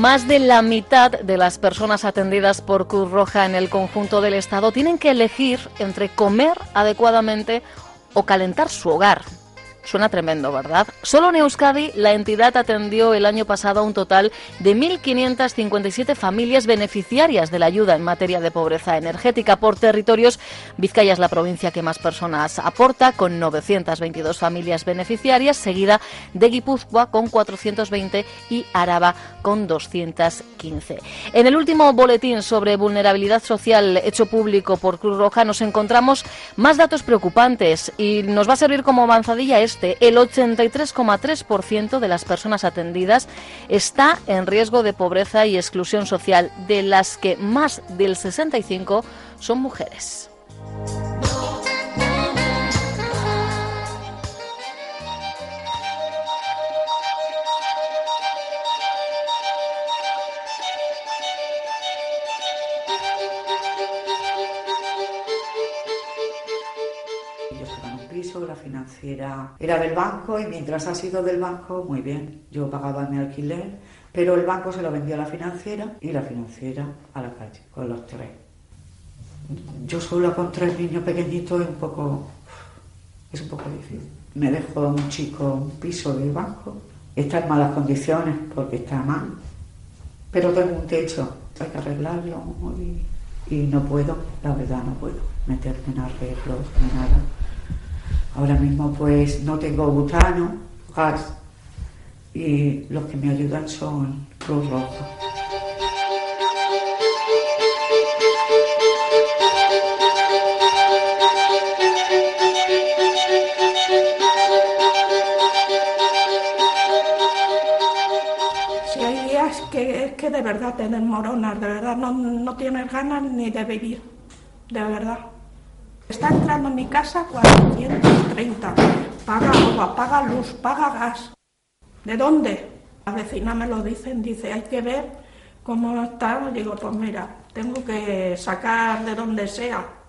Más de la mitad de las personas atendidas por Cruz Roja en el conjunto del Estado tienen que elegir entre comer adecuadamente o calentar su hogar. Suena tremendo, ¿verdad? Solo en Euskadi la entidad atendió el año pasado a un total de 1.557 familias beneficiarias de la ayuda en materia de pobreza energética por territorios. Vizcaya es la provincia que más personas aporta, con 922 familias beneficiarias, seguida de Guipúzcoa con 420 y Araba con 215. En el último boletín sobre vulnerabilidad social hecho público por Cruz Roja nos encontramos más datos preocupantes y nos va a servir como avanzadilla el 83,3% de las personas atendidas está en riesgo de pobreza y exclusión social, de las que más del 65 son mujeres. Financiera era del banco y mientras ha sido del banco, muy bien, yo pagaba mi alquiler, pero el banco se lo vendió a la financiera y la financiera a la calle, con los tres. Yo sola con tres niños pequeñitos es un poco, es un poco difícil. Me dejó un chico un piso del banco, está en malas condiciones porque está mal, pero tengo un techo, hay que arreglarlo y, y no puedo, la verdad no puedo meterme en arreglos ni nada Ahora mismo pues no tengo butano, gas y los que me ayudan son Cruz Roja. Si hay días que que de verdad te desmoronas, de verdad no, no tienes ganas ni de vivir, de verdad. Está entrando en mi casa 430. Paga agua, paga luz, paga gas. ¿De dónde? La vecina me lo dicen, dice, hay que ver cómo está. Digo, pues mira, tengo que sacar de donde sea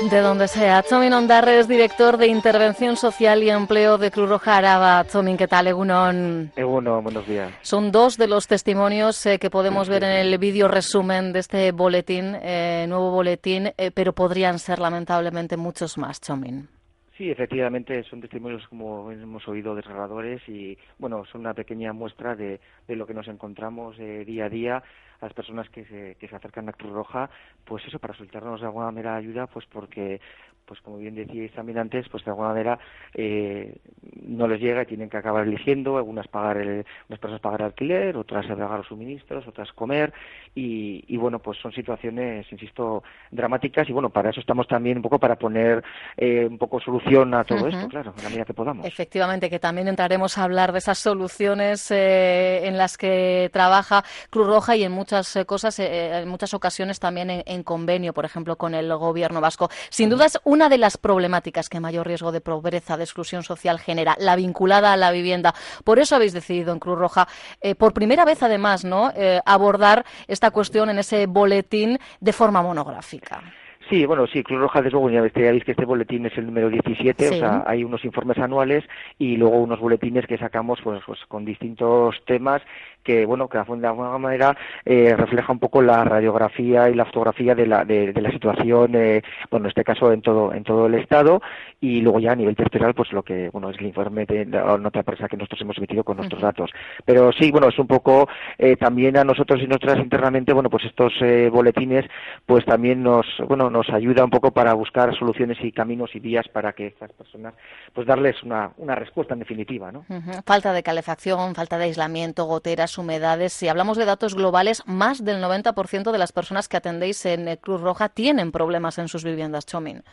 De donde sea. Chomin Ondarres, director de Intervención Social y Empleo de Cruz Roja Araba. Chomin, ¿qué tal? Egunon. Egunon, buenos días. Son dos de los testimonios eh, que podemos ver en el vídeo resumen de este boletín, eh, nuevo boletín, eh, pero podrían ser lamentablemente muchos más, Chomin. Sí, efectivamente, son testimonios, como hemos oído, desgarradores y, bueno, son una pequeña muestra de, de lo que nos encontramos día a día a las personas que se, que se acercan a Cruz Roja, pues eso, para solicitarnos de alguna manera ayuda, pues porque pues como bien decíais también antes, pues de alguna manera eh, no les llega y tienen que acabar eligiendo, algunas pagar el, unas personas pagar alquiler, otras pagar los suministros, otras comer y, y, bueno, pues son situaciones, insisto, dramáticas y bueno, para eso estamos también un poco para poner eh, un poco solución a todo esto, claro, en la medida que podamos. Efectivamente, que también entraremos a hablar de esas soluciones eh, en las que trabaja Cruz Roja y en muchas eh, cosas, eh, en muchas ocasiones también en, en, convenio, por ejemplo, con el gobierno vasco. Sin duda es una de las problemáticas que mayor riesgo de pobreza, de exclusión social genera, la vinculada a la vivienda. Por eso habéis decidido en Cruz Roja, eh, por primera vez además, ¿no? Eh, abordar esta cuestión en ese boletín de forma monográfica. Sí, bueno, sí, Cruz Roja, desde luego, ya veis que este boletín es el número 17, sí. o sea, hay unos informes anuales y luego unos boletines que sacamos pues, pues con distintos temas que, bueno, que de alguna manera eh, refleja un poco la radiografía y la fotografía de la, de, de la situación, eh, bueno, en este caso en todo, en todo el Estado y luego ya a nivel territorial, pues lo que, bueno, es el informe de la nota de prensa que nosotros hemos emitido con nuestros datos. Pero sí, bueno, es un poco eh, también a nosotros y nosotras internamente, bueno, pues estos eh, boletines, pues también nos, bueno, nos ayuda un poco para buscar soluciones y caminos y vías para que estas personas, pues darles una, una respuesta en definitiva, ¿no? Falta de calefacción, falta de aislamiento, goteras, humedades. Si hablamos de datos globales, más del 90% de las personas que atendéis en Cruz Roja tienen problemas en sus viviendas, Chomin.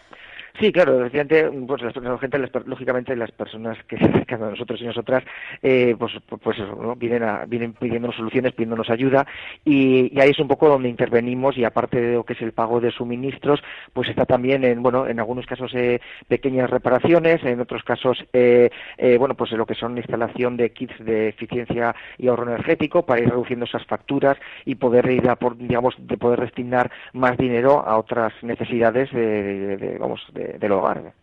Sí, claro, efectivamente, pues la gente, lógicamente las personas que se acercan a nosotros y nosotras, eh, pues, pues ¿no? vienen, a, vienen pidiéndonos soluciones, pidiéndonos ayuda y, y, ahí es un poco donde intervenimos y aparte de lo que es el pago de suministros, pues está también en, bueno, en algunos casos eh, pequeñas reparaciones, en otros casos, eh, eh, bueno, pues lo que son instalación de kits de eficiencia y ahorro energético para ir reduciendo esas facturas y poder ir a por, digamos, de poder destinar más dinero a otras necesidades de, de, de vamos, de del hogar.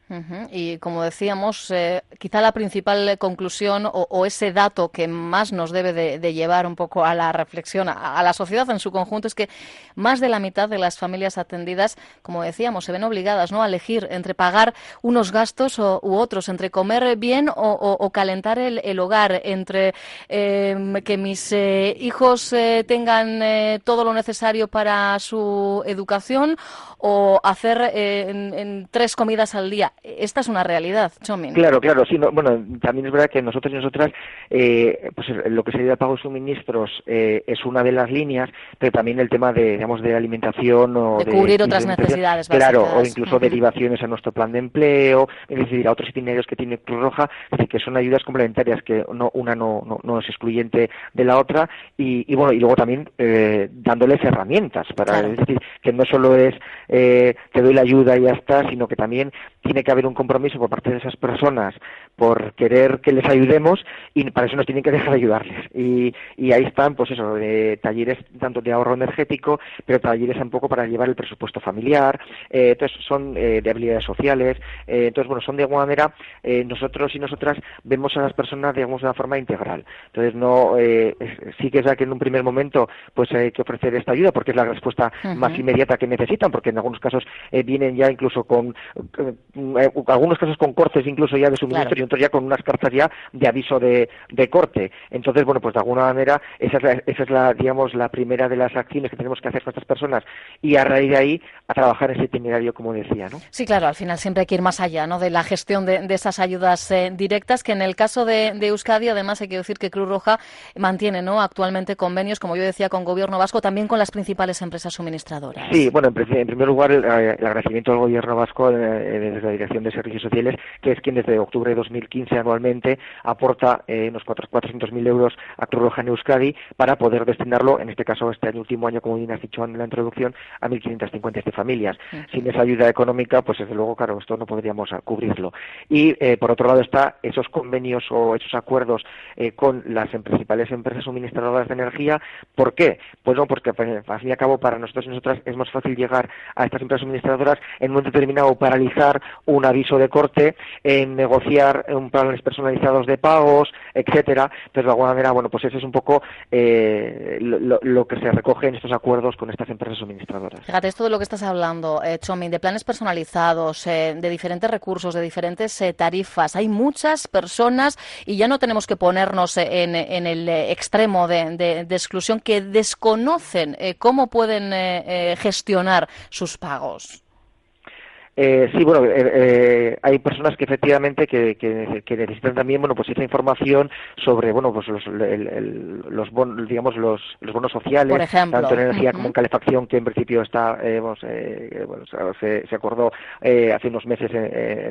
Y como decíamos, eh, quizá la principal conclusión o, ese dato que más nos debe de, llevar un poco a la reflexión, a, la sociedad en su conjunto, es que más de la mitad de las familias atendidas, como decíamos, se ven obligadas ¿no? a elegir entre pagar unos gastos u otros, entre comer bien o, calentar el, hogar, entre em, que mis eh, hijos eh, tengan todo lo necesario para su educación o hacer tres comidas al día esta es una realidad, Chomin. Claro, claro, sí. bueno, también es verdad que nosotros y nosotras, eh, pues lo que sería el pago de suministros eh, es una de las líneas, pero también el tema de, digamos, de alimentación o de, cubrir otras necesidades Claro, o incluso derivaciones a nuestro plan de empleo, es decir, a otros itinerarios que tiene Cruz Roja, es decir, que son ayudas complementarias, que no, una no, no, es excluyente de la otra, y, bueno, y luego también eh, dándoles herramientas para, es decir, que no solo es te doy la ayuda y ya está, sino que también tiene que haber un compromiso por parte de esas personas por querer que les ayudemos y para eso nos tienen que dejar ayudarles. Y, y ahí están, pues eso, talleres tanto de ahorro energético, pero talleres un poco para llevar el presupuesto familiar, eh, entonces son eh, de habilidades sociales, eh, entonces bueno, son de alguna manera, nosotros y nosotras vemos a las personas, digamos, de una forma integral. Entonces no, sí que es verdad que en un primer momento pues hay que ofrecer esta ayuda porque es la respuesta más inmediata que necesitan, porque en algunos casos vienen ya incluso con algunos casos con cortes incluso ya de suministro y otros ya con unas cartas ya de aviso de, corte. Entonces, bueno, pues de alguna manera esa es, la, esa es la, digamos, la primera de las acciones que tenemos que hacer con estas personas y a raíz de ahí a trabajar ese itinerario, como decía, ¿no? Sí, claro, al final siempre hay que ir más allá, ¿no? De la gestión de, esas ayudas eh, directas, que en el caso de, Euskadi, además hay que decir que Cruz Roja mantiene, ¿no? Actualmente convenios, como yo decía, con Gobierno Vasco, también con las principales empresas suministradoras. Sí, bueno, en, primer lugar, el, agradecimiento al Gobierno Vasco eh, desde la Dirección de Servicios Sociales, que es quien desde octubre de 2015 anualmente aporta eh, unos 400.000 euros a Cruz Roja en Euskadi para poder destinarlo, en este caso este año, último año, como bien has dicho en la introducción, a 1.557 familias. Sin esa ayuda económica, pues desde luego, claro, esto no podríamos cubrirlo. Y eh, por otro lado está esos convenios o esos acuerdos eh, con las principales empresas suministradoras de energía. ¿Por qué? Pues no, porque pues, al fin y al cabo para nosotros y nosotras es más fácil llegar a estas empresas suministradoras en un momento determinado paralizar un aviso de corte, en negociar un planes personalizados de pagos, etcétera. Entonces, de alguna manera, bueno, pues eso es un poco eh, lo, que se recoge en estos acuerdos con estas empresas suministradoras. Fíjate, esto de lo que estás hablando, eh, Chomin, de planes personalizados, eh, de diferentes recursos, de diferentes eh, tarifas. Hay muchas personas y ya no tenemos que ponernos en, el extremo de, exclusión que desconocen cómo pueden gestionar sus pagos. Eh, sí, bueno, eh, eh, hay personas que efectivamente que, que, necesitan también, bueno, pues esa información sobre, bueno, pues los, los bonos, digamos, los, los bonos sociales, tanto en energía como en calefacción, que en principio está, bueno, se, se, acordó hace unos meses,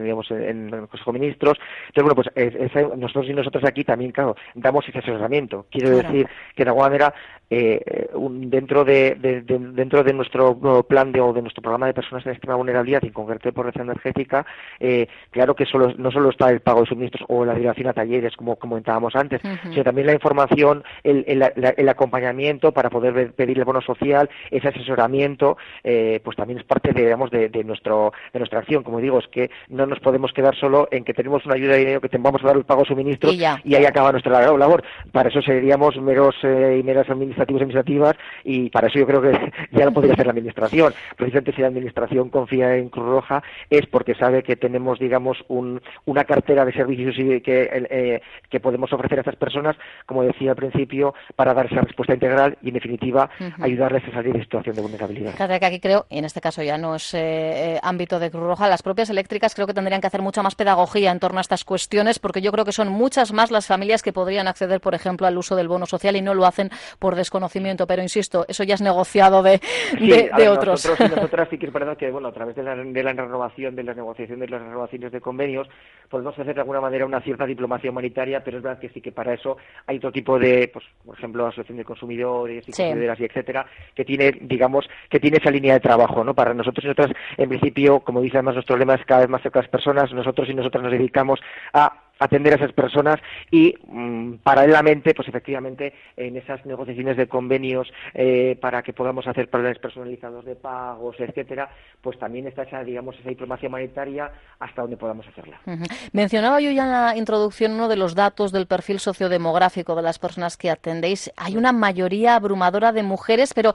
digamos, en, el Consejo de Ministros. Entonces, bueno, pues nosotros y nosotros aquí también, claro, damos ese asesoramiento. Quiero decir que de alguna manera eh, dentro de, dentro de nuestro plan de, o de nuestro programa de personas en extrema vulnerabilidad y en concreto de pobreza energética, eh, claro que solo, no solo está el pago de suministros o la derivación a talleres, como comentábamos antes, sino también la información, el, el, acompañamiento para poder pedir el bono social, ese asesoramiento, eh, pues también es parte, de, digamos, de, nuestro, de nuestra acción. Como digo, es que no nos podemos quedar solo en que tenemos una ayuda de dinero, que te vamos a dar el pago de suministros y, ahí acaba nuestra labor. Para eso seríamos meros y meras administraciones administrativas y para eso yo creo que ya lo podría hacer la administración. Precisamente si la administración confía en Cruz Roja es porque sabe que tenemos, digamos, una cartera de servicios que, eh, que podemos ofrecer a estas personas, como decía al principio, para dar esa respuesta integral y, en definitiva, ayudarles a salir de situación de vulnerabilidad. Claro que aquí creo, y en este caso ya no es eh, eh, ámbito de Cruz Roja, las propias eléctricas creo que tendrían que hacer mucha más pedagogía en torno a estas cuestiones, porque yo creo que son muchas más las familias que podrían acceder, por ejemplo, al uso del bono social y no lo hacen por conocimiento, pero insisto, eso ya es negociado de, de, otros. Nosotros y nosotras sí que es verdad que, bueno, a través de la, de la renovación, de las negociaciones, de las renovaciones de convenios, podemos hacer de alguna manera una cierta diplomacia humanitaria, pero es verdad que sí que para eso hay otro tipo de, pues, por ejemplo, asociación de consumidores y consumidoras y etcétera, que tiene, digamos, que tiene esa línea de trabajo, ¿no? Para nosotros y nosotras, en principio, como dice además nuestro lema es cada vez más cerca de las personas, nosotros y nosotras nos dedicamos a atender a esas personas y mm, paralelamente, pues efectivamente, en esas negociaciones de convenios eh, para que podamos hacer planes personalizados de pagos, etcétera, pues también está esa, digamos, esa diplomacia humanitaria hasta donde podamos hacerla. Mencionaba yo ya en la introducción uno de los datos del perfil sociodemográfico de las personas que atendéis. Hay una mayoría abrumadora de mujeres, pero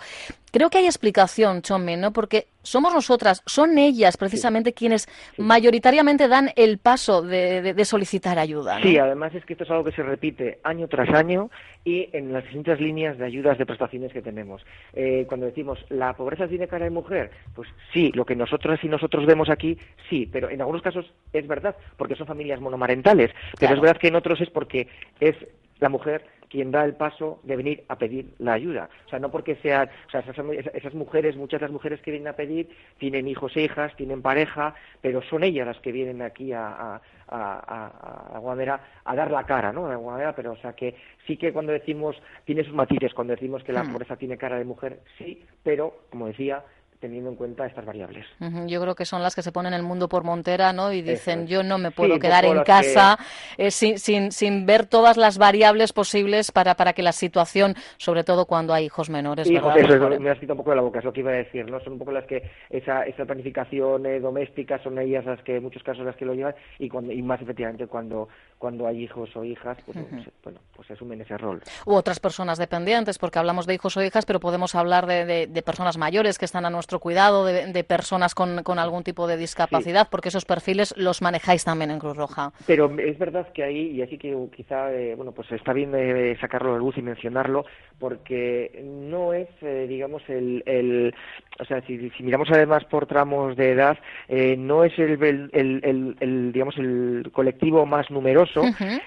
creo que hay explicación, Chome, ¿no? Porque somos nosotras, son ellas precisamente quienes mayoritariamente dan el paso de, solicitar ayuda. Sí, además es que esto es algo que se repite año tras año y en las distintas líneas de ayudas de prestaciones que tenemos. Eh, cuando decimos la pobreza tiene cara de mujer, pues sí, lo que nosotras y nosotros vemos aquí, sí, pero en algunos casos es verdad, porque son familias monomarentales, pero es verdad que en otros es porque es la mujer quien da el paso de venir a pedir la ayuda. O sea, no porque sean, o sea, esas, mujeres, muchas de las mujeres que vienen a pedir, tienen hijos e hijas, tienen pareja, pero son ellas las que vienen aquí a, a, a, a, a dar la cara, ¿no? A Guadalajara, pero o sea que sí que cuando decimos, tiene sus matices, cuando decimos que la hmm. pobreza tiene cara de mujer, sí, pero, como decía, teniendo en cuenta estas variables. Yo creo que son las que se ponen el mundo por montera, ¿no? Y dicen, yo no me puedo quedar en casa eh, sin, sin, sin, ver todas las variables posibles para, para que la situación, sobre todo cuando hay hijos menores, ¿verdad? Eso, me has quitado un poco de la boca, es lo que iba a decir, ¿no? Son un poco las que esa, esa planificación eh, doméstica son ellas las que, en muchos casos, las que lo llevan y, cuando, y más efectivamente cuando, cuando hay hijos o hijas, pues, bueno, pues asumen ese rol. U otras personas dependientes, porque hablamos de hijos o hijas, pero podemos hablar de, de, personas mayores que están a nuestro cuidado, de, personas con, con, algún tipo de discapacidad, porque esos perfiles los manejáis también en Cruz Roja. Pero es verdad que ahí, y así que quizá, eh, bueno, pues está bien de sacarlo a la luz y mencionarlo, porque no es, eh, digamos, el, el, o sea, si, si, miramos además por tramos de edad, eh, no es el, el, el, digamos, el colectivo más numeroso,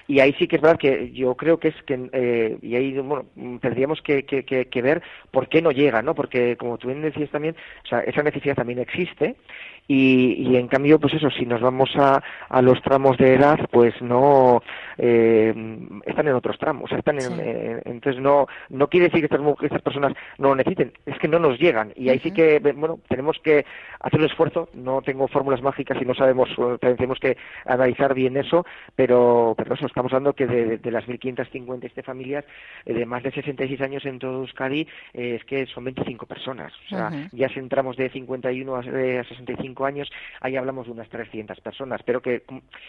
y ahí sí que es verdad que yo creo que es que, eh, y ahí, bueno, tendríamos que, que, que, ver por qué no llega, ¿no? Porque, como tú bien decías también, o sea, esa necesidad también existe, y, y en cambio, pues eso, si nos vamos a, a los tramos de edad, pues no, eh, están en otros tramos, están en, entonces no, no quiere decir que estas, estas personas no lo necesiten, es que no nos llegan, y ahí sí que, bueno, tenemos que hacer un esfuerzo, no tengo fórmulas mágicas y no sabemos, tenemos que analizar bien eso, pero, pero eso, estamos hablando que de, de las 1.557 familias eh, de más de 66 años en todo Euskadi, eh, es que son 25 personas, o sea, ya si entramos de 51 a, 65 años, ahí hablamos de unas 300 personas, pero que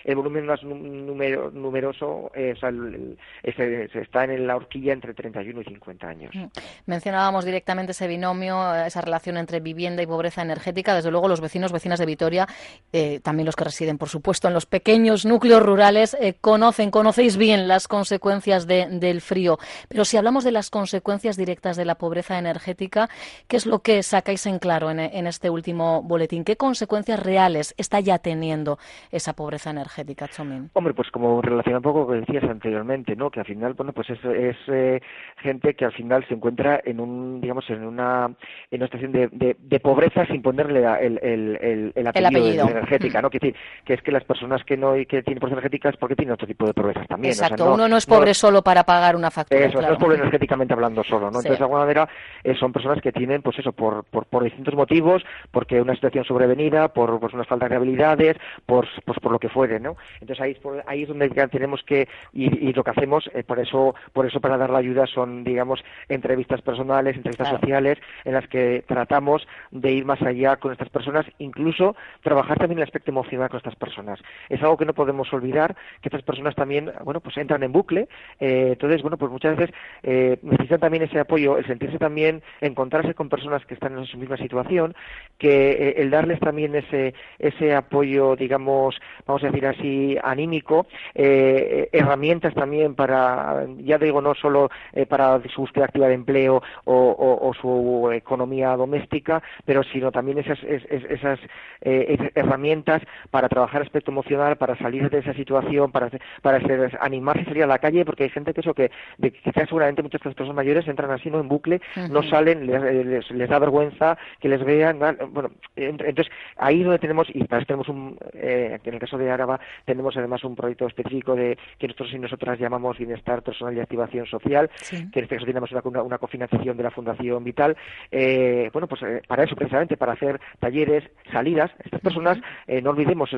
el volumen más número, numeroso eh, o sea, está en la horquilla entre 31 y 50 años. Mm. Mencionábamos directamente ese binomio, esa relación entre vivienda y pobreza energética. Desde luego, los vecinos, vecinas de Vitoria, eh, también los que residen, por supuesto, en los pequeños núcleos rurales, eh, conocen, conocéis bien las consecuencias del frío. Pero si hablamos de las consecuencias directas de la pobreza energética, ¿qué es lo que sacáis en claro en, este último boletín? ¿Qué consecuencias reales está ya teniendo esa pobreza energética, Chomín? Hombre, pues como relaciona un poco lo que decías anteriormente, ¿no? Que al final, bueno, pues es, es eh, gente que al final se encuentra en un, digamos, en una, en una situación de, de, pobreza sin ponerle el, el, el, apellido, energética, ¿no? Que, que es que las personas que no que tienen pobreza energética es porque otro tipo de pobreza también. Exacto, uno no es pobre solo para pagar una factura. Eso, no es pobre energéticamente hablando solo, ¿no? Entonces, de alguna manera, eh, son personas que tienen, pues eso, por, por, por distintos motivos, porque una situación sobrevenida, por pues, unas faltas de habilidades, por, pues, por lo que fuere, ¿no? Entonces, ahí, ahí es donde tenemos que, y, y lo que hacemos, eh, por eso, por eso para dar la ayuda son, digamos, entrevistas personales, entrevistas sociales, en las que tratamos de ir más allá con estas personas, incluso trabajar también el aspecto emocional con estas personas. Es algo que no podemos olvidar, que estas personas también, bueno, pues entran en bucle, eh, entonces, bueno, pues muchas veces eh, necesitan también ese apoyo, el sentirse también, encontrarse con personas que están en su misma situación, que eh, el darles también ese, ese apoyo, digamos, vamos a decir así, anímico, herramientas también para, ya digo, no solo para su búsqueda activa de empleo o, su economía doméstica, pero sino también esas, esas eh, herramientas para trabajar aspecto emocional, para salir de esa situación, para, para animarse a salir a la calle, porque hay gente que eso que quizás seguramente muchas de personas mayores entran así no en bucle, no salen, les, les, da vergüenza que les vean, bueno, entonces ahí donde tenemos, y para eso tenemos un, eh, en el caso de Araba, tenemos además un proyecto específico de que nosotros y nosotras llamamos Bienestar Personal y Activación Social, que en este caso tenemos una, una, cofinanciación de la Fundación Vital, eh, bueno, pues eh, para eso precisamente, para hacer talleres, salidas, estas personas, no olvidemos,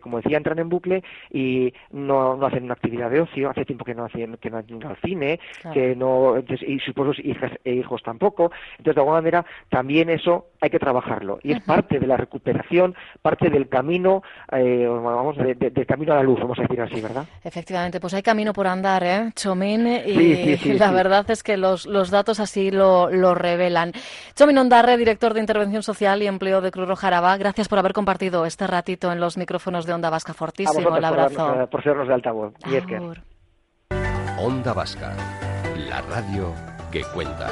como decía, entran en bucle y no, no hacen una actividad de ocio, hace tiempo que no hacen, que no han ido al cine, que no, y sus hijas e hijos tampoco, entonces de alguna manera también eso hay que trabajarlo y es parte de la recuperación, parte del camino, eh, vamos, del camino a la luz, vamos a decir así, ¿verdad? Efectivamente, pues hay camino por andar, ¿eh, Chomín? Y la verdad es que los, los datos así lo, lo revelan. Chomín Ondarre, director de Intervención Social y Empleo de Cruz Roja Araba, gracias por haber compartido este ratito en los micrófonos de Onda Vasca. Fortísimo, el abrazo. Por, por sernos de altavoz. Y es que... Onda Vasca, la radio que cuenta.